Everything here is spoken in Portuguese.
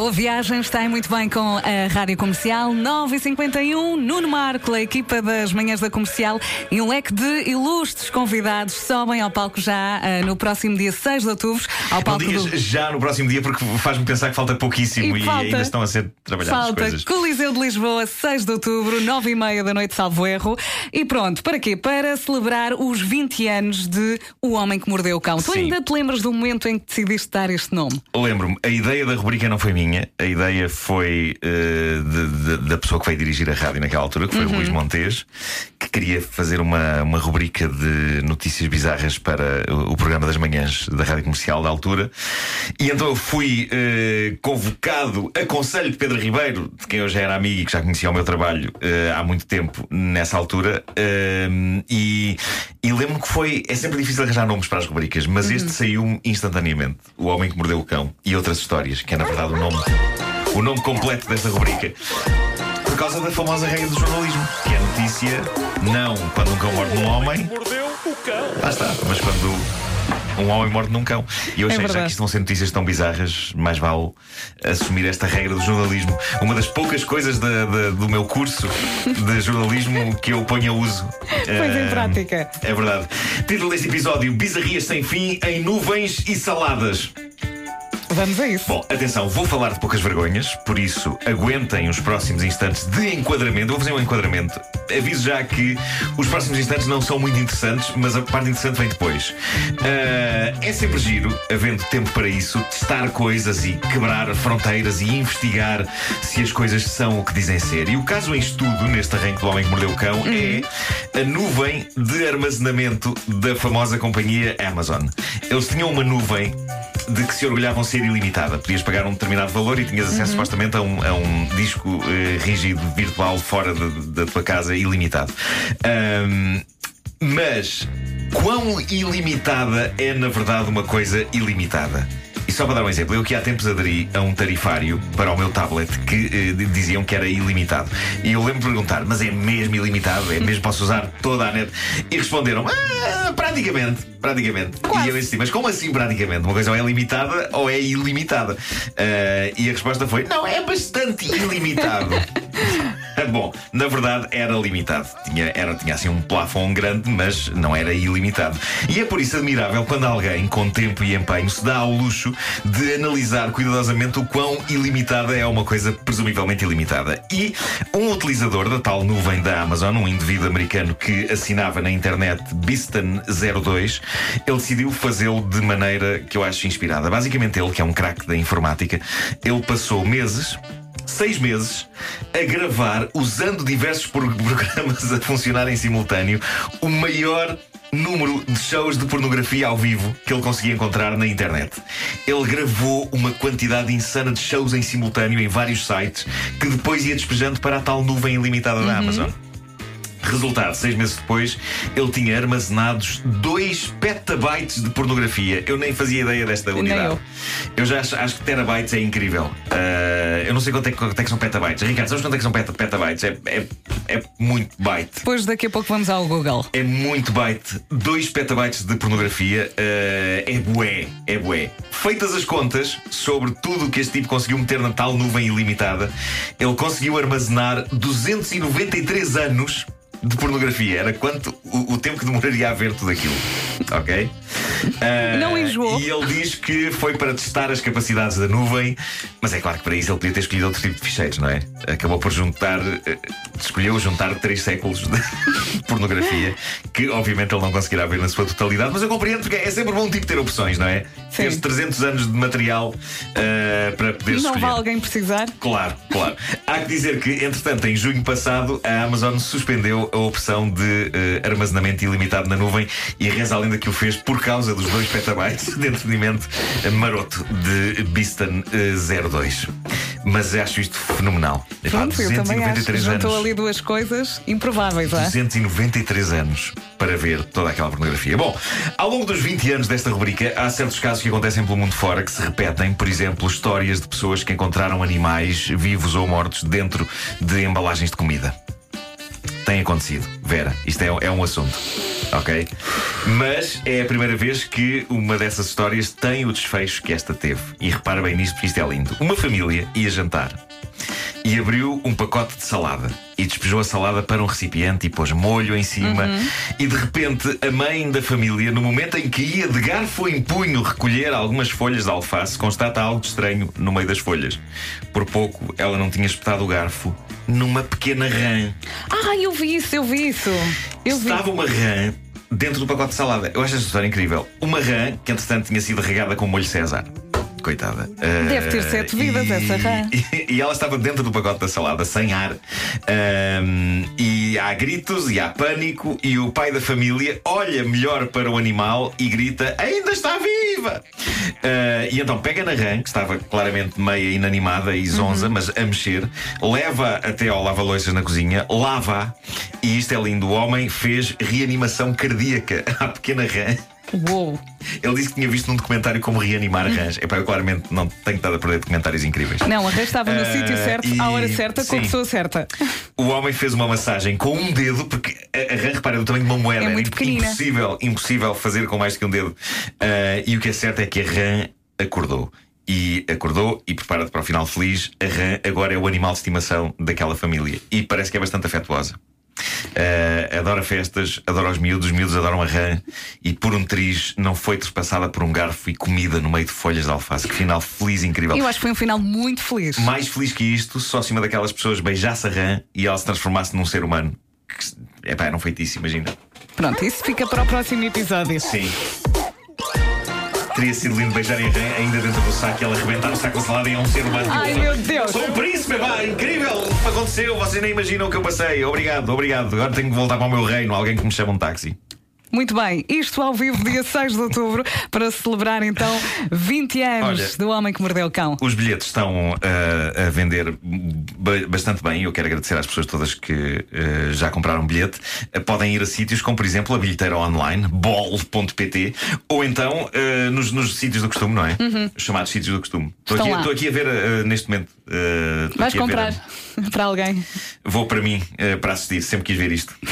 boa viagem, está muito bem com a Rádio Comercial 9h51, Nuno Marco, a equipa das manhãs da comercial e um leque de ilustres convidados sobem ao palco já uh, no próximo dia 6 de outubro. Ao palco Não digas do... já no próximo dia porque faz-me pensar que falta pouquíssimo e, falta- ainda estão a ser trabalhadas Falta coisas. Coliseu de Lisboa, 6 de outubro, 9 e meia da noite, salvo erro. E pronto, para quê? Para celebrar os 20 anos de O Homem que Mordeu o Cão. Tu Sim. ainda te lembras do momento em que decidiste dar este nome? Lembro-me, a ideia da rubrica não foi minha, a ideia foi eh, de- de- da pessoa que veio dirigir a rádio naquela altura, que foi Uhum. o Luís Montes, que queria fazer uma, uma rubrica de notícias bizarras para o, o programa das manhãs da rádio comercial da altura. E então eu fui eh, convocado a conselho de Pedro Ribeiro, de quem eu já era amigo e que já conhecia o meu trabalho eh, há muito tempo nessa altura. e e lembro-me que foi. É sempre difícil arranjar nomes para as rubricas, mas este saiu-me instantaneamente. O Homem que Mordeu o Cão e outras histórias, que é na verdade o nome, o nome completo desta rubrica. Por causa da famosa regra do jornalismo, que é a notícia não quando um cão morde num homem. Mordeu o cão. Lá está, mas quando um homem morde num cão. E eu É achei já verdade. que isto vão ser notícias tão bizarras, mais vale assumir esta regra do jornalismo. Uma das poucas coisas da- da- do meu curso de jornalismo que eu ponho a uso. Pois em Ah, prática. É verdade. Título deste episódio: Bizarrias sem fim em nuvens e saladas. Vamos a isso. Bom, atenção, vou falar de poucas vergonhas, por isso aguentem os próximos instantes de enquadramento. Vou fazer um enquadramento. Aviso já que os próximos instantes não são muito interessantes, mas a parte interessante vem depois. Ah, é sempre giro, havendo tempo para isso, testar coisas e quebrar fronteiras e investigar se as coisas são o que dizem ser. E o caso em estudo, neste arranque do Homem que Mordeu o Cão, é a nuvem de armazenamento da famosa companhia Amazon. Eles tinham uma nuvem de que se orgulhavam ser ilimitada. Podias pagar um determinado valor e tinhas acesso supostamente a um, a um disco eh, rígido, virtual, fora de- da tua casa, ilimitado. Ahm, mas quão ilimitada é na verdade uma coisa ilimitada? Só para dar um exemplo, eu que há tempos aderi a um tarifário para o meu tablet que eh, diziam que era ilimitado. E eu lembro de perguntar, mas é mesmo ilimitado? É mesmo posso usar toda a net? E responderam, ah, praticamente, praticamente. E eu insisti, mas como assim praticamente? Uma coisa ou é limitada ou é ilimitada? Ah, e a resposta foi, não, é bastante ilimitado. Bom, na verdade era limitado. Tinha, era, tinha assim um plafond grande, mas não era ilimitado. E é por isso admirável quando alguém, com tempo e empenho, se dá ao luxo de analisar cuidadosamente o quão ilimitada é uma coisa presumivelmente ilimitada. E um utilizador da tal nuvem da Amazon, um indivíduo americano que assinava na internet Bistan02, ele decidiu fazê-lo de maneira que eu acho inspirada. Basicamente, ele, que é um craque da informática, ele passou meses seis meses a gravar, usando diversos pro- programas a funcionar em simultâneo, o maior número de shows de pornografia ao vivo que ele conseguia encontrar na internet. Ele gravou uma quantidade insana de shows em simultâneo em vários sites que depois ia despejando para a tal nuvem ilimitada da Amazon. Resultado, seis meses depois, ele tinha armazenados 2 petabytes de pornografia. Eu nem fazia ideia desta unidade. eu. Eu já acho, acho que terabytes é incrível. Ah, eu não sei quanto é, quanto é que são petabytes. Ricardo, sabes quanto é que são peta- petabytes? É, é, é muito byte. Depois daqui a pouco vamos ao Google. É muito byte. 2 petabytes de pornografia ah, é bué. É bué. Feitas as contas sobre tudo o que este tipo conseguiu meter na tal nuvem ilimitada, ele conseguiu armazenar 293 anos de pornografia. Era quanto o, o tempo que demoraria a ver tudo aquilo. Ok? Ah, Não enjoou. E ele diz que foi para testar as capacidades da nuvem, mas é claro que para isso ele podia ter escolhido outro tipo de ficheiros, não é? Acabou por juntar, eh, escolheu juntar três séculos de pornografia, que obviamente ele não conseguirá ver na sua totalidade, mas eu compreendo porque é sempre bom tipo ter opções, não é? Sim. Ter 300 anos de material eh, para poder Não escolher. vai alguém precisar? Claro, claro. Há que dizer que, entretanto, em junho passado, a Amazon suspendeu a opção de eh, armazenamento ilimitado na nuvem e reza a lenda que o fez por causa dos 2 petabytes de entretenimento maroto de Bistan eh, 02. Mas acho isto fenomenal. Epá, Pronto, eu também acho. 293 Juntou anos. ali duas coisas improváveis, é? 293 anos para ver toda aquela pornografia. Bom, ao longo dos 20 anos desta rubrica, há certos casos que acontecem pelo mundo fora que se repetem. Por exemplo, histórias de pessoas que encontraram animais vivos ou mortos dentro de embalagens de comida. Tem acontecido. Vera, isto é, é um assunto. Ok? Mas é a primeira vez que uma dessas histórias tem o desfecho que esta teve. E repara bem nisto, porque isto é lindo. Uma família ia jantar e abriu um pacote de salada e despejou a salada para um recipiente e pôs molho em cima. Uhum. E de repente, a mãe da família, no momento em que ia de garfo em punho recolher algumas folhas de alface, constata algo estranho no meio das folhas. Por pouco, ela não tinha espetado o garfo numa pequena rã. Ah, eu vi isso, eu vi isso. Eu Estava vi. uma rã dentro do pacote de salada. Eu acho esta história incrível. Uma rã que, entretanto, tinha sido regada com molho César. Coitada. Deve ter eh, sete vidas e, essa rã. E, e, ela estava dentro do pacote da salada, sem ar. e há gritos e há pânico. E o pai da família olha melhor para o animal e grita: Ainda está viva! Uh, e então pega na rã, que estava claramente meia inanimada e zonza, uhum. mas a mexer, leva até ao lava-loiças na cozinha, lava e isto é lindo: o homem fez reanimação cardíaca à pequena rã. Uou! Ele disse que tinha visto num documentário como reanimar arranjos. Epá, eu claramente não tenho estado a perder documentários incríveis. Não, arranjo estava no uh, sítio certo, e... à hora certa, sim. com a pessoa certa. O homem fez uma massagem com um dedo, porque a rã, repara, é do tamanho de uma moeda. É muito pequenina. Impossível, impossível fazer com mais que um dedo. Uh, e o que é certo é que a rã acordou e acordou e prepara-te para o final feliz. A rã agora é o animal de estimação daquela família e parece que é bastante afetuosa. Uh, adora festas, adora os miúdos, os miúdos adoram a rã e por um triz não foi trespassada por um garfo e comida no meio de folhas de alface. Que final feliz, incrível. Eu acho que foi um final muito feliz. Mais feliz que isto, só acima daquelas pessoas beijasse a rã e ela se transformasse num ser humano. É pá, era um feitiço, imagina. Pronto, isso fica para o próximo episódio. Sim. Teria sido lindo beijarem a ainda dentro do saco e ela arrebentar o saco de salada e é um ser humano. Ai meu Deus! Sou um príncipe, pá, incrível! O que aconteceu? Vocês nem imaginam o que eu passei. Obrigado, obrigado. Agora tenho que voltar para o meu reino. Alguém que me chame um táxi. Muito bem, isto ao vivo, dia 6 de outubro, para celebrar então 20 anos Olha, do Homem que Mordeu o Cão. Os bilhetes estão uh, a vender bastante bem. Eu quero agradecer às pessoas todas que uh, já compraram bilhete. Uh, podem ir a sítios como, por exemplo, a bilheteira online, bol.pt, ou então nos, nos, sítios do costume, não é? Uhum. Os chamados sítios do costume. Estou aqui, aqui, a ver neste momento. Vais comprar a... para alguém? Vou para mim, para assistir, sempre quis ver isto.